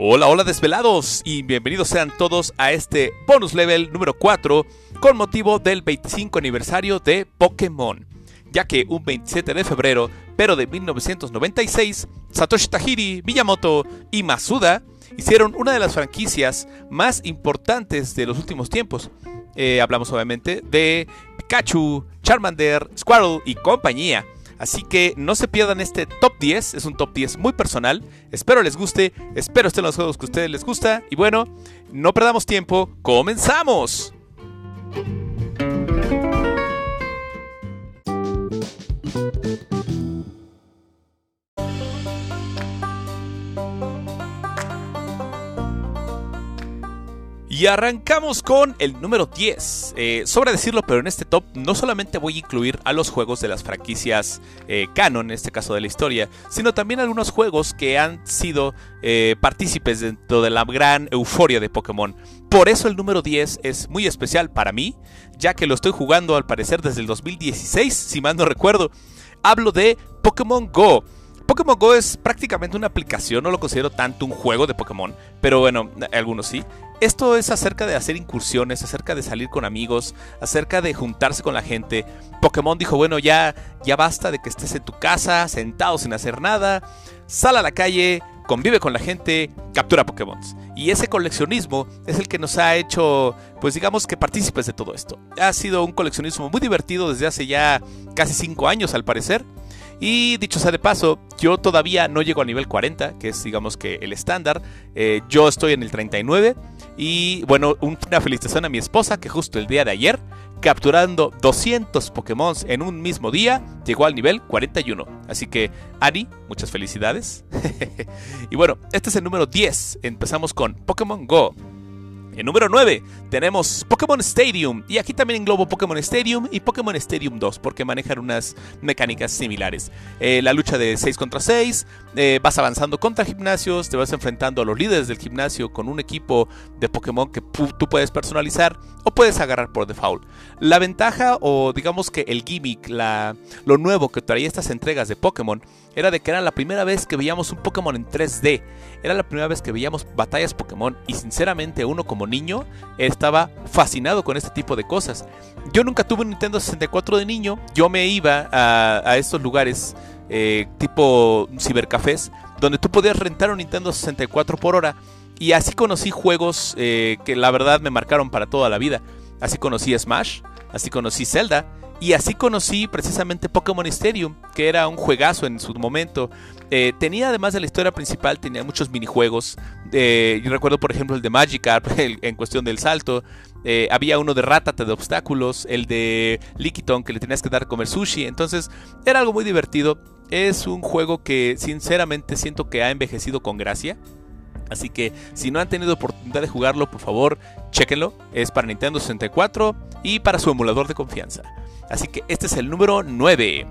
Hola, hola desvelados y bienvenidos sean todos a este bonus level número 4 con motivo del 25 aniversario de Pokémon. Ya que un 27 de febrero, pero de 1996, Satoshi Tajiri, Miyamoto y Masuda hicieron una de las franquicias más importantes de los últimos tiempos. Eh, hablamos obviamente de Pikachu, Charmander, Squirtle y compañía. Así que no se pierdan este top 10, es un top 10 muy personal. Espero les guste, espero estén los juegos que a ustedes les gusta. Y bueno, no perdamos tiempo, comenzamos. Y arrancamos con el número 10. Eh, sobre decirlo, pero en este top no solamente voy a incluir a los juegos de las franquicias eh, canon, en este caso de la historia, sino también algunos juegos que han sido eh, partícipes dentro de la gran euforia de Pokémon. Por eso el número 10 es muy especial para mí, ya que lo estoy jugando al parecer desde el 2016, si mal no recuerdo. Hablo de Pokémon Go. Pokémon Go es prácticamente una aplicación, no lo considero tanto un juego de Pokémon, pero bueno, algunos sí. Esto es acerca de hacer incursiones, acerca de salir con amigos, acerca de juntarse con la gente. Pokémon dijo, bueno, ya, ya basta de que estés en tu casa, sentado sin hacer nada. Sal a la calle, convive con la gente, captura Pokémon. Y ese coleccionismo es el que nos ha hecho, pues digamos que partícipes de todo esto. Ha sido un coleccionismo muy divertido desde hace ya casi 5 años al parecer. Y dicho sea de paso, yo todavía no llego a nivel 40, que es digamos que el estándar. Eh, yo estoy en el 39. Y bueno, una felicitación a mi esposa que justo el día de ayer, capturando 200 Pokémon en un mismo día, llegó al nivel 41. Así que, Ani, muchas felicidades. y bueno, este es el número 10. Empezamos con Pokémon Go. En número 9 tenemos Pokémon Stadium y aquí también englobo Pokémon Stadium y Pokémon Stadium 2 porque manejan unas mecánicas similares. Eh, la lucha de 6 contra 6, eh, vas avanzando contra gimnasios, te vas enfrentando a los líderes del gimnasio con un equipo de Pokémon que tú puedes personalizar o puedes agarrar por default. La ventaja o digamos que el gimmick, lo nuevo que traía estas entregas de Pokémon era de que era la primera vez que veíamos un Pokémon en 3D. Era la primera vez que veíamos batallas Pokémon y sinceramente uno como niño estaba fascinado con este tipo de cosas. Yo nunca tuve un Nintendo 64 de niño, yo me iba a, estos lugares eh, tipo cibercafés donde tú podías rentar un Nintendo 64 por hora y así conocí juegos eh, que la verdad me marcaron para toda la vida. Así conocí Smash, así conocí Zelda y así conocí precisamente Pokémon Stadium, que era un juegazo en su momento. Eh, tenía además de la historia principal, tenía muchos minijuegos. Eh, yo recuerdo por ejemplo el de Magikarp en cuestión del salto. Eh, había uno de Ratata de obstáculos, el de Lickitung que le tenías que dar a comer sushi. Entonces era algo muy divertido. Es un juego que sinceramente siento que ha envejecido con gracia. Así que si no han tenido oportunidad de jugarlo, por favor, chequenlo. Es para Nintendo 64 y para su emulador de confianza. Así que este es el número 9.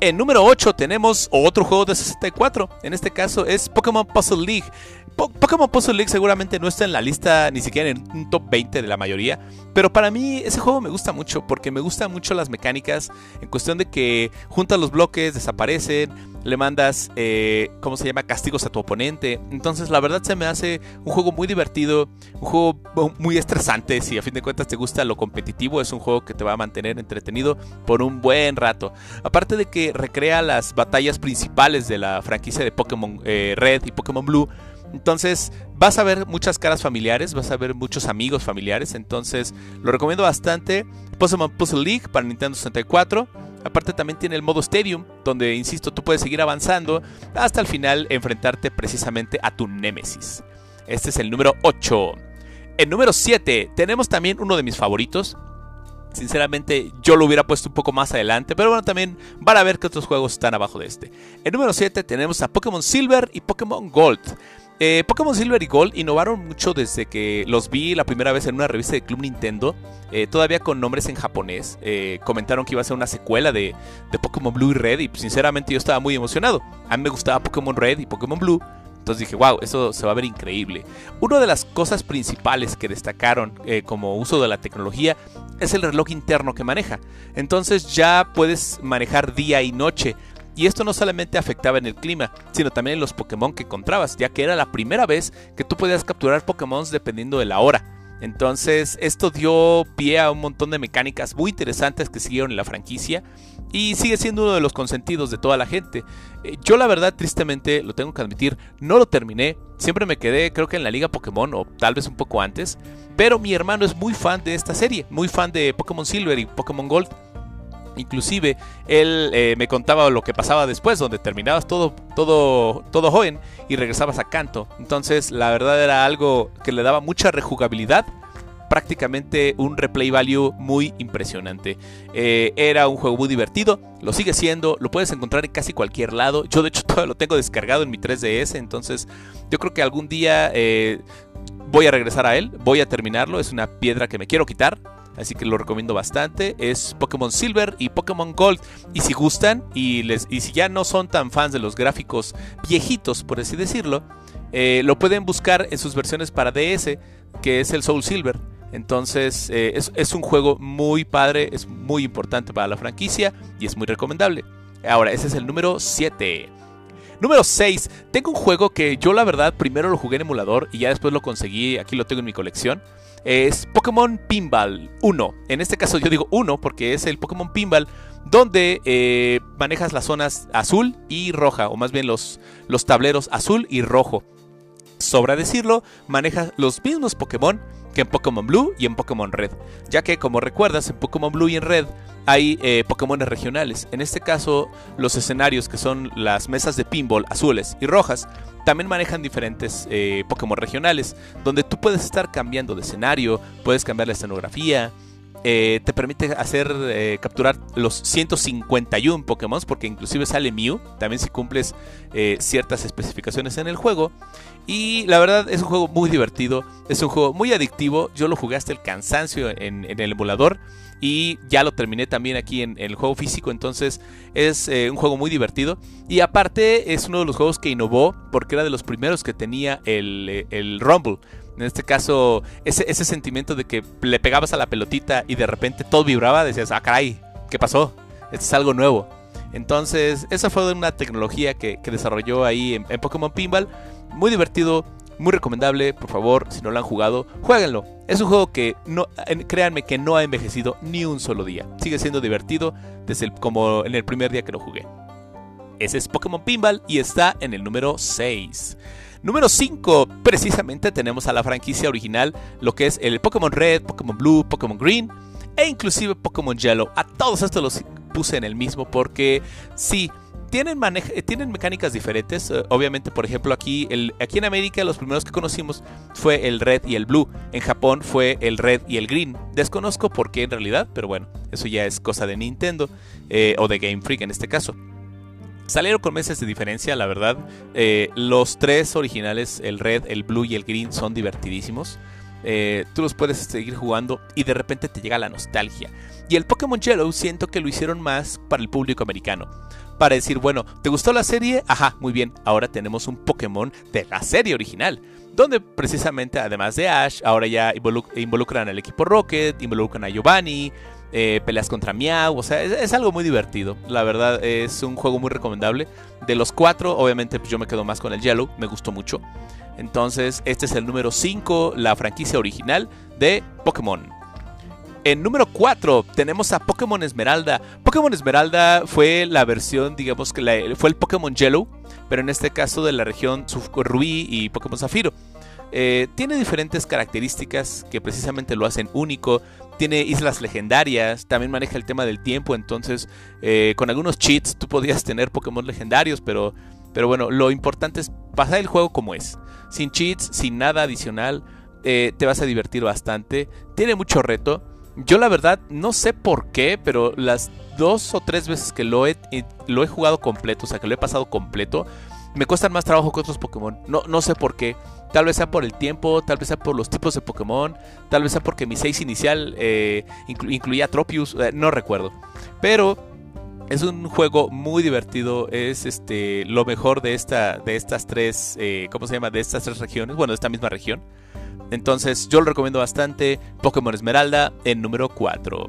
En número 8 tenemos otro juego de 64. En este caso es Pokémon Puzzle League. Pokémon Puzzle League seguramente no está en la lista ni siquiera en un top 20 de la mayoría. Pero para mí ese juego me gusta mucho porque me gustan mucho las mecánicas en cuestión de que juntas los bloques, desaparecen, le mandas, eh, ¿cómo se llama?, castigos a tu oponente. Entonces la verdad se me hace un juego muy divertido, un juego muy estresante. Si a fin de cuentas te gusta lo competitivo, es un juego que te va a mantener entretenido por un buen rato. Aparte de que recrea las batallas principales de la franquicia de Pokémon eh, Red y Pokémon Blue. Entonces vas a ver muchas caras familiares, vas a ver muchos amigos familiares. Entonces lo recomiendo bastante. Pokémon Puzzle League para Nintendo 64. Aparte también tiene el modo Stadium, donde, insisto, tú puedes seguir avanzando hasta el final enfrentarte precisamente a tu Némesis. Este es el número 8. En número 7 tenemos también uno de mis favoritos. Sinceramente yo lo hubiera puesto un poco más adelante, pero bueno, también van a ver que otros juegos están abajo de este. En número 7 tenemos a Pokémon Silver y Pokémon Gold. Eh, Pokémon Silver y Gold innovaron mucho desde que los vi la primera vez en una revista de Club Nintendo, eh, todavía con nombres en japonés. Eh, comentaron que iba a ser una secuela de, de, Pokémon Blue y Red y pues, sinceramente yo estaba muy emocionado. A mí me gustaba Pokémon Red y Pokémon Blue. Entonces dije, wow, eso se va a ver increíble. Una de las cosas principales que destacaron como uso de la tecnología es el reloj interno que maneja. Entonces ya puedes manejar día y noche Y esto no solamente afectaba en el clima, sino también en los Pokémon que encontrabas, ya que era la primera vez que tú podías capturar Pokémon dependiendo de la hora. Entonces, esto dio pie a un montón de mecánicas muy interesantes que siguieron en la franquicia y sigue siendo uno de los consentidos de toda la gente. Eh, yo la verdad, tristemente, lo tengo que admitir, no lo terminé. Siempre me quedé, creo que en la Liga Pokémon o tal vez un poco antes. Pero mi hermano es muy fan de esta serie, muy fan de Pokémon Silver y Pokémon Gold. Inclusive él eh, me contaba lo que pasaba después, donde terminabas todo, todo, todo joven y regresabas a canto. Entonces la verdad era algo que le daba mucha rejugabilidad. Prácticamente un replay value muy impresionante. Eh, era un juego muy divertido, lo sigue siendo, lo puedes encontrar en casi cualquier lado. Yo de hecho todavía lo tengo descargado en mi 3DS, entonces yo creo que algún día eh, voy a regresar a él, voy a terminarlo. Es una piedra que me quiero quitar así que lo recomiendo bastante. Es Pokémon Silver y Pokémon Gold. Y si gustan y, les, y si ya no son tan fans de los gráficos viejitos, por así decirlo, eh, lo pueden buscar en sus versiones para DS, que es el Soul Silver. Entonces eh, es, es, un juego muy padre, es muy importante para la franquicia y es muy recomendable. Ahora, ese es el número 7. Número 6. Tengo un juego que yo la verdad primero lo jugué en emulador y ya después lo conseguí, aquí lo tengo en mi colección es Pokémon Pinball 1. En este caso yo digo 1 porque es el Pokémon Pinball donde eh, manejas las zonas azul y roja, o más bien los, los tableros azul y rojo. Sobra decirlo, manejas los mismos Pokémon que en Pokémon Blue y en Pokémon Red, ya que como recuerdas en Pokémon Blue y en Red hay eh, Pokémon regionales. En este caso, los escenarios que son las mesas de pinball azules y rojas también manejan diferentes eh, Pokémon regionales, donde tú puedes estar cambiando de escenario, puedes cambiar la escenografía. Eh, te permite hacer capturar los 151 Pokémon, porque inclusive sale Mew, también si cumples ciertas especificaciones en el juego. Y la verdad es un juego muy divertido, es un juego muy adictivo. Yo lo jugué hasta el cansancio en, el emulador y ya lo terminé también aquí en, el juego físico. Entonces es eh, un juego muy divertido. Y aparte es uno de los juegos que innovó porque era de los primeros que tenía el, eh, el Rumble. En este caso, ese, ese sentimiento de que le pegabas a la pelotita y de repente todo vibraba, decías, ah, caray, ¿qué pasó? Esto es algo nuevo. Entonces, esa fue una tecnología que, desarrolló ahí en, Pokémon Pinball. Muy divertido, muy recomendable. Por favor, si no lo han jugado, jueguenlo. Es un juego que, no, créanme, que no ha envejecido ni un solo día. Sigue siendo divertido desde como en el primer día que lo jugué. Ese es Pokémon Pinball y está en el número 6. Número 5, precisamente tenemos a la franquicia original, lo que es el Pokémon Red, Pokémon Blue, Pokémon Green e inclusive Pokémon Yellow. A todos estos los puse en el mismo porque sí, tienen, tienen mecánicas diferentes. Eh, obviamente, por ejemplo, aquí, el, aquí en América los primeros que conocimos fue el red y el blue. En Japón fue el red y el green. Desconozco por qué en realidad, pero bueno, eso ya es cosa de Nintendo eh, o de Game Freak en este caso. Salieron con meses de diferencia, la verdad. Eh, los tres originales, el red, el blue y el green, son divertidísimos. tú los puedes seguir jugando y de repente te llega la nostalgia. Y el Pokémon Yellow siento que lo hicieron más para el público americano. Para decir, bueno, ¿te gustó la serie? Ajá, muy bien, ahora tenemos un Pokémon de la serie original. Donde precisamente, además de Ash, ahora ya involucran al equipo Rocket, involucran a Giovanni, eh, peleas contra Meow, o sea, es, algo muy divertido. La verdad es un juego muy recomendable. De los cuatro, obviamente pues yo me quedo más con el Yellow, me gustó mucho. Entonces, este es el número 5, la franquicia original de Pokémon. En número 4 tenemos a Pokémon Esmeralda. Pokémon Esmeralda fue la versión, digamos que fue el Pokémon Yellow, pero en este caso de la región Rubí y Pokémon Zafiro. Eh, tiene diferentes características que precisamente lo hacen único. Tiene islas legendarias, también maneja el tema del tiempo, entonces eh, con algunos cheats tú podías tener Pokémon legendarios, pero, pero bueno, lo importante es pasar el juego como es. Sin cheats, sin nada adicional, eh, te vas a divertir bastante. Tiene mucho reto. Yo la verdad no sé por qué, pero las dos o tres veces que lo he, lo he jugado completo, o sea, que lo he pasado completo, me cuestan más trabajo que otros Pokémon. No, no sé por qué. Tal vez sea por el tiempo, tal vez sea por los tipos de Pokémon, tal vez sea porque mi 6 inicial eh, incluía Tropius, eh, no recuerdo. Pero es un juego muy divertido, es este lo mejor de esta de estas tres, eh, ¿cómo se llama? De estas tres regiones, bueno, de esta misma región. Entonces yo lo recomiendo bastante. Pokémon Esmeralda en número 4.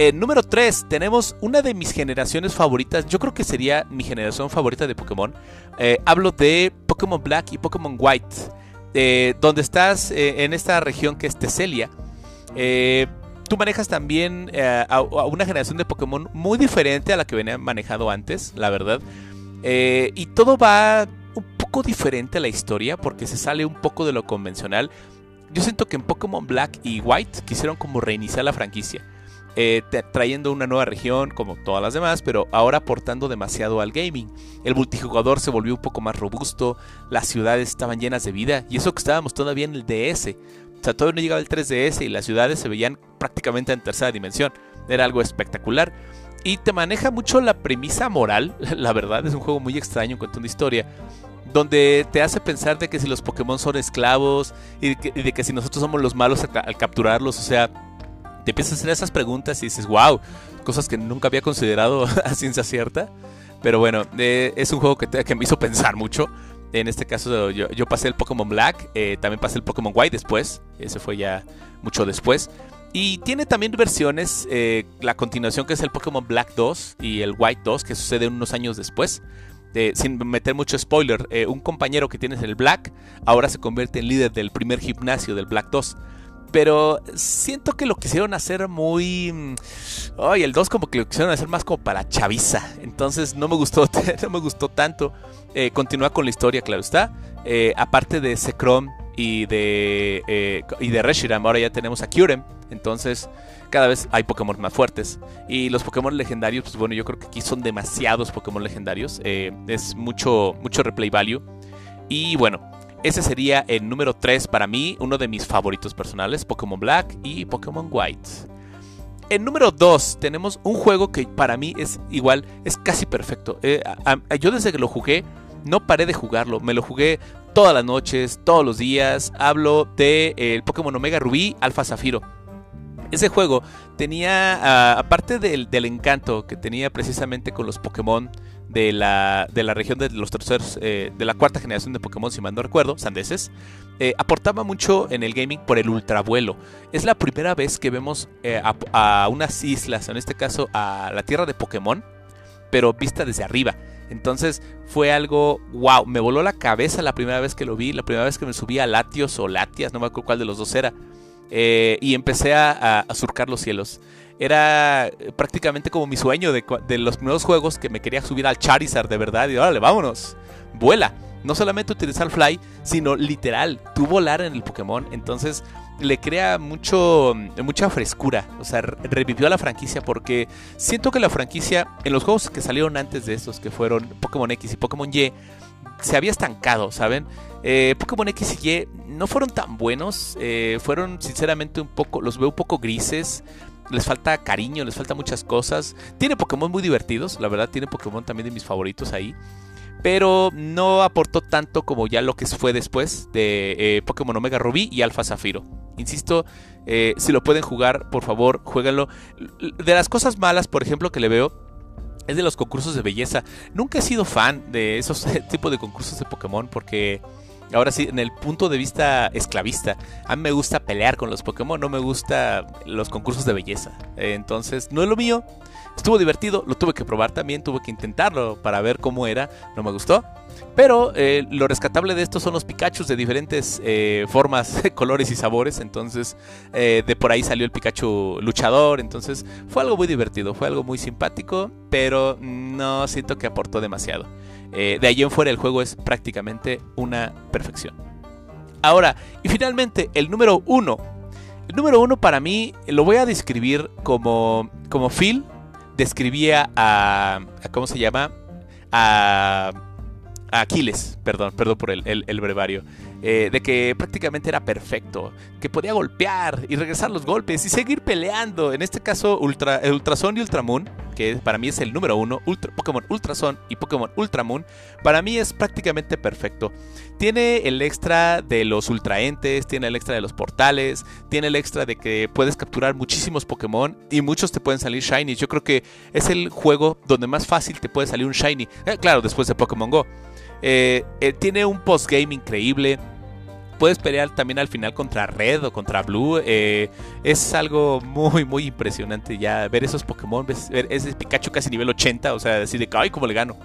En número 3 tenemos una de mis generaciones favoritas, yo creo que sería mi generación favorita de Pokémon. Eh, hablo de Pokémon Black y Pokémon White, eh, donde estás eh, en esta región que es Teselia. tú manejas también a, una generación de Pokémon muy diferente a la que venía manejado antes, la verdad. y todo va un poco diferente a la historia porque se sale un poco de lo convencional. Yo siento que en Pokémon Black y White quisieron como reiniciar la franquicia. Eh, trayendo una nueva región como todas las demás, pero ahora aportando demasiado al gaming. El multijugador se volvió un poco más robusto, las ciudades estaban llenas de vida, y eso que estábamos todavía en el DS. O sea, todavía no llegaba el 3DS y las ciudades se veían prácticamente en tercera dimensión. Era algo espectacular. Y te maneja mucho la premisa moral, la verdad, es un juego muy extraño en cuanto a una historia donde te hace pensar de que si los Pokémon son esclavos y de que, si nosotros somos los malos al capturarlos, o sea, te empiezas a hacer esas preguntas y dices, wow, cosas que nunca había considerado a ciencia cierta. Pero bueno, eh, es un juego que, me hizo pensar mucho. En este caso yo, pasé el Pokémon Black, eh, también pasé el Pokémon White después, ese fue ya mucho después. Y tiene también versiones, eh, la continuación que es el Pokémon Black 2 y el White 2, que sucede unos años después. sin meter mucho spoiler, un compañero que tienes en el Black ahora se convierte en líder del primer gimnasio del Black 2. Pero siento que lo quisieron hacer muy. Ay, el 2 como que lo quisieron hacer más como para chaviza. Entonces no me gustó, no me gustó tanto. Eh, continúa con la historia, claro está. Eh, aparte de Sekrom y de, eh, y de Reshiram, ahora ya tenemos a Kyurem. Entonces, cada vez hay Pokémon más fuertes. Y los Pokémon legendarios, pues bueno, yo creo que aquí son demasiados Pokémon legendarios. es mucho, mucho replay value. Y bueno, ese sería el número 3 para mí, uno de mis favoritos personales, Pokémon Black y Pokémon White. En número 2 tenemos un juego que para mí es igual, es casi perfecto. Eh, yo desde que lo jugué, no paré de jugarlo, me lo jugué todas las noches, todos los días. Hablo de el Pokémon Omega Rubí, Alpha Zafiro. Ese juego tenía, ah, aparte del, encanto que tenía precisamente con los Pokémon de la, de la región de los terceros, eh, de la cuarta generación de Pokémon, si mal no recuerdo, sandeses, eh, aportaba mucho en el gaming por el ultravuelo. Es la primera vez que vemos eh, a, unas islas, en este caso a la tierra de Pokémon, pero vista desde arriba. Entonces fue algo, wow, me voló la cabeza la primera vez que lo vi, la primera vez que me subí a Latios o Latias, no me acuerdo cuál de los dos era. y empecé a, a, surcar los cielos era eh, prácticamente como mi sueño de, los primeros juegos que me quería subir al Charizard de verdad y órale, vámonos, vuela. No solamente utilizar Fly, sino literal, tú volar en el Pokémon. Entonces le crea mucho, mucha frescura. O sea, revivió a la franquicia porque siento que la franquicia, en los juegos que salieron antes de estos, que fueron Pokémon X y Pokémon Y, se había estancado, ¿saben? Eh, Pokémon X y Y no fueron tan buenos, eh, fueron sinceramente un poco, los veo un poco grises les falta cariño, les falta muchas cosas. Tiene Pokémon muy divertidos, la verdad, tiene Pokémon también de mis favoritos ahí. Pero no aportó tanto como ya lo que fue después de eh, Pokémon Omega Rubí y Alpha Zafiro. Insisto, eh, si lo pueden jugar, por favor, jueguenlo. De las cosas malas, por ejemplo, que le veo, es de los concursos de belleza. Nunca he sido fan de esos tipos de concursos de Pokémon porque Ahora sí, en el punto de vista esclavista, a mí me gusta pelear con los Pokémon, no me gusta los concursos de belleza. Entonces, no es lo mío. Estuvo divertido, lo tuve que probar también, tuve que intentarlo para ver cómo era, no me gustó. Pero eh, lo rescatable de esto son los Pikachu de diferentes eh, formas, colores y sabores. Entonces, eh, de por ahí salió el Pikachu luchador. Entonces, fue algo muy divertido, fue algo muy simpático, pero no siento que aportó demasiado. De ahí en fuera el juego es prácticamente una perfección. Ahora, y finalmente, el número uno. El número uno para mí lo voy a describir como, como Phil describía a, ¿Cómo se llama? A, Aquiles, perdón, perdón por el, el brevario. Eh, de que prácticamente era perfecto, que podía golpear y regresar los golpes y seguir peleando. En este caso, Ultra, Ultrason y Ultramoon, que para mí es el número uno, Ultra, Pokémon Ultrason y Pokémon Ultramoon, para mí es prácticamente perfecto. Tiene el extra de los ultraentes, tiene el extra de los portales, tiene el extra de que puedes capturar muchísimos Pokémon y muchos te pueden salir shiny. Yo creo que es el juego donde más fácil te puede salir un shiny. Eh, claro, después de Pokémon Go. Eh, tiene un postgame increíble puedes pelear también al final contra Red o contra Blue. Eh, es algo muy, muy impresionante ya ver esos Pokémon, ver ese Pikachu casi nivel 80, o sea, decir de que, ay, cómo le gano.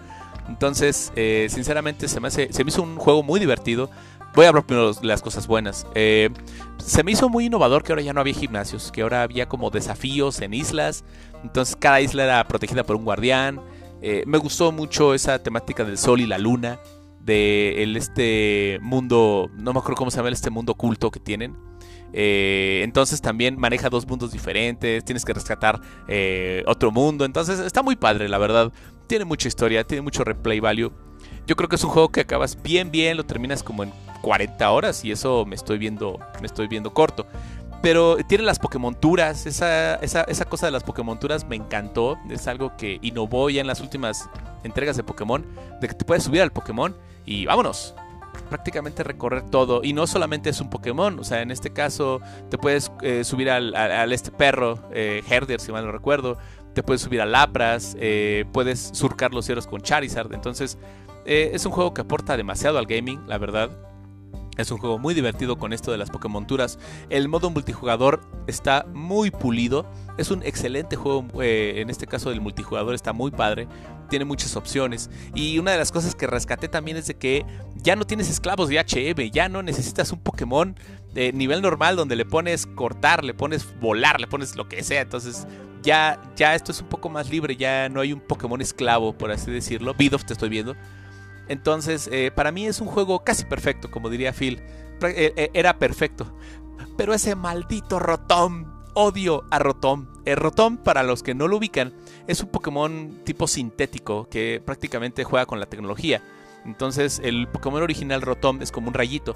Entonces, eh, sinceramente, se me, hace, se me hizo un juego muy divertido. Voy a hablar primero de las cosas buenas. Eh, se me hizo muy innovador que ahora ya no había gimnasios, que ahora había como desafíos en islas. Entonces, cada isla era protegida por un guardián. me gustó mucho esa temática del sol y la luna de este mundo, no me acuerdo cómo se llama este mundo oculto que tienen. Eh, entonces también maneja dos mundos diferentes, tienes que rescatar eh, otro mundo, entonces está muy padre, la verdad. Tiene mucha historia, tiene mucho replay value. Yo creo que es un juego que acabas bien bien, lo terminas como en 40 horas y eso me estoy viendo, me estoy viendo corto. Pero tiene las Pokémonturas, esa, esa, esa cosa de las Pokémonturas me encantó, es algo que innovó ya en las últimas entregas de Pokémon, de que te puedes subir al Pokémon y vámonos. Prácticamente recorrer todo. Y no solamente es un Pokémon. O sea, en este caso te puedes eh, subir al, este perro, eh, Herder, si mal no recuerdo. Te puedes subir a Lapras. Eh, puedes surcar los cielos con Charizard. Entonces, es un juego que aporta demasiado al gaming, la verdad. Es un juego muy divertido con esto de las Pokémonturas. El modo multijugador está muy pulido. Es un excelente juego. en este caso, el multijugador está muy padre tiene muchas opciones. Y una de las cosas que rescaté también es de que ya no tienes esclavos de HM, ya no necesitas un Pokémon de nivel normal donde le pones cortar, le pones volar, le pones lo que sea. Entonces ya, ya esto es un poco más libre, ya no hay un Pokémon esclavo, por así decirlo. Bidoff te estoy viendo. Entonces, eh, para mí es un juego casi perfecto, como diría Phil. Eh, eh, era perfecto. Pero ese maldito Rotom, odio a Rotom. El Rotom, para los que no lo ubican, es un Pokémon tipo sintético que prácticamente juega con la tecnología. Entonces el Pokémon original Rotom es como un rayito.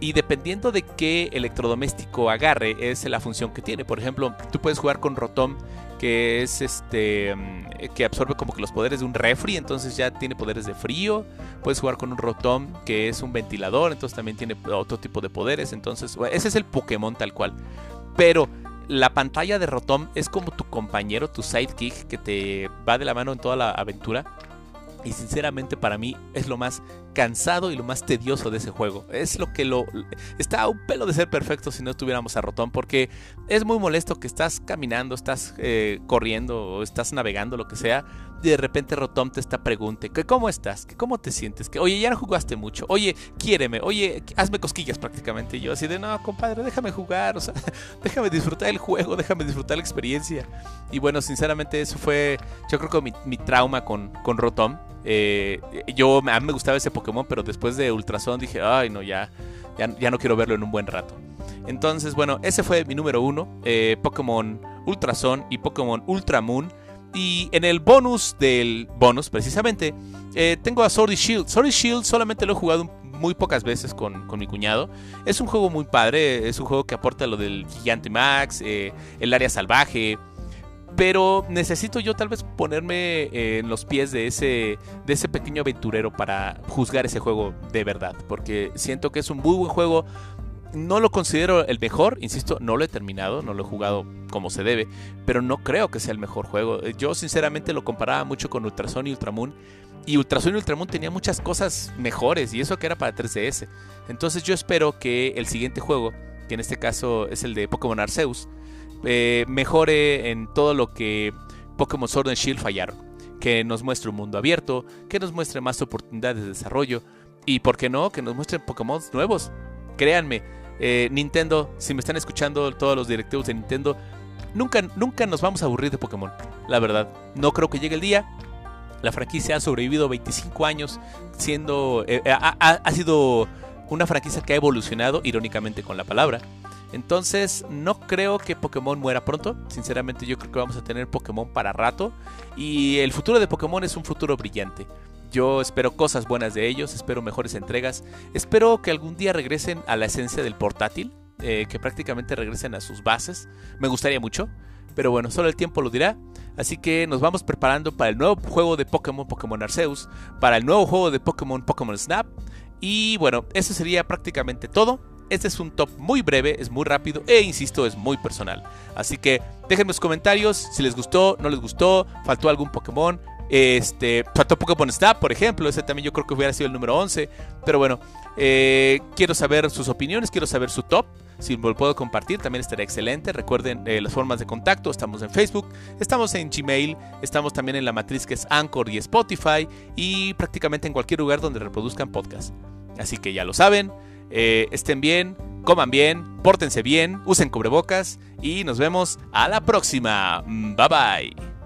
Y dependiendo de qué electrodoméstico agarre, es la función que tiene. Por ejemplo, tú puedes jugar con Rotom, que es este. Mm, que absorbe como que los poderes de un refri, entonces ya tiene poderes de frío. Puedes jugar con un Rotom, que es un ventilador, entonces también tiene otro tipo de poderes. Entonces, ese es el Pokémon tal cual. Pero la pantalla de Rotom es como tu compañero, tu sidekick que te va de la mano en toda la aventura. Y sinceramente para mí es lo más cansado y lo más tedioso de ese juego. Es lo que lo... Está a un pelo de ser perfecto si no tuviéramos a Rotón, porque es muy molesto que estás caminando, estás eh, corriendo o estás navegando, lo que sea, y de repente Rotón te está pregunte, ¿cómo estás? ¿Cómo te sientes? Que, oye, ya no jugaste mucho. Oye, quiéreme. Oye, hazme cosquillas prácticamente. Y yo así de, no, compadre, déjame jugar. O sea, déjame disfrutar el juego, déjame disfrutar la experiencia. Y bueno, sinceramente eso fue, yo creo que mi, trauma con, con Rotom. Eh, yo, a mí me gustaba ese Pokémon, pero después de Ultrason dije, ay no, ya, ya, no quiero verlo en un buen rato. Entonces, bueno, ese fue mi número uno, eh, Pokémon Ultrason y Pokémon Ultramoon. Y en el bonus del bonus, precisamente, eh, tengo a Sword Shield. Sword Shield solamente lo he jugado muy pocas veces con, mi cuñado. Es un juego muy padre, es un juego que aporta lo del Gigante Max, eh, el área salvaje, pero necesito yo tal vez ponerme eh, en los pies de ese, de ese pequeño aventurero para juzgar ese juego de verdad. Porque siento que es un muy buen juego. No lo considero el mejor, insisto, no lo he terminado, no lo he jugado como se debe, pero no creo que sea el mejor juego. Yo sinceramente lo comparaba mucho con Ultrason y Ultramoon, y Ultrason y Ultramoon tenía muchas cosas mejores, y eso que era para 3DS. Entonces yo espero que el siguiente juego, que en este caso es el de Pokémon Arceus, eh, mejore en todo lo que Pokémon Sword and Shield fallaron. Que nos muestre un mundo abierto, que nos muestre más oportunidades de desarrollo y, ¿por qué no?, que nos muestren Pokémon nuevos. Créanme, eh, Nintendo, si me están escuchando todos los directivos de Nintendo, nunca, nunca nos vamos a aburrir de Pokémon, la verdad. No creo que llegue el día. La franquicia ha sobrevivido 25 años siendo... Eh, ha sido una franquicia que ha evolucionado, irónicamente con la palabra. Entonces, no creo que Pokémon muera pronto. Sinceramente, yo creo que vamos a tener Pokémon para rato. Y el futuro de Pokémon es un futuro brillante. Yo espero cosas buenas de ellos, espero mejores entregas. Espero que algún día regresen a la esencia del portátil, eh, que prácticamente regresen a sus bases. Me gustaría mucho, pero bueno, solo el tiempo lo dirá. Así que nos vamos preparando para el nuevo juego de Pokémon, Pokémon Arceus, para el nuevo juego de Pokémon, Pokémon Snap. Y bueno, eso sería prácticamente todo. Este es un top muy breve, es muy rápido e insisto, es muy personal. Así que déjenme sus comentarios si les gustó, no les gustó, faltó algún Pokémon. Este, faltó Pokémon Snap, por ejemplo, ese también yo creo que hubiera sido el número 11. Pero bueno, eh, quiero saber sus opiniones, quiero saber su top. Si lo puedo compartir, también estaría excelente. Recuerden eh, las formas de contacto. Estamos en Facebook, estamos en Gmail, estamos también en la matriz que es Anchor y Spotify y prácticamente en cualquier lugar donde reproduzcan podcast. Así que ya lo saben. Eh, estén bien, coman bien, pórtense bien, usen cubrebocas y nos vemos a la próxima. Bye bye.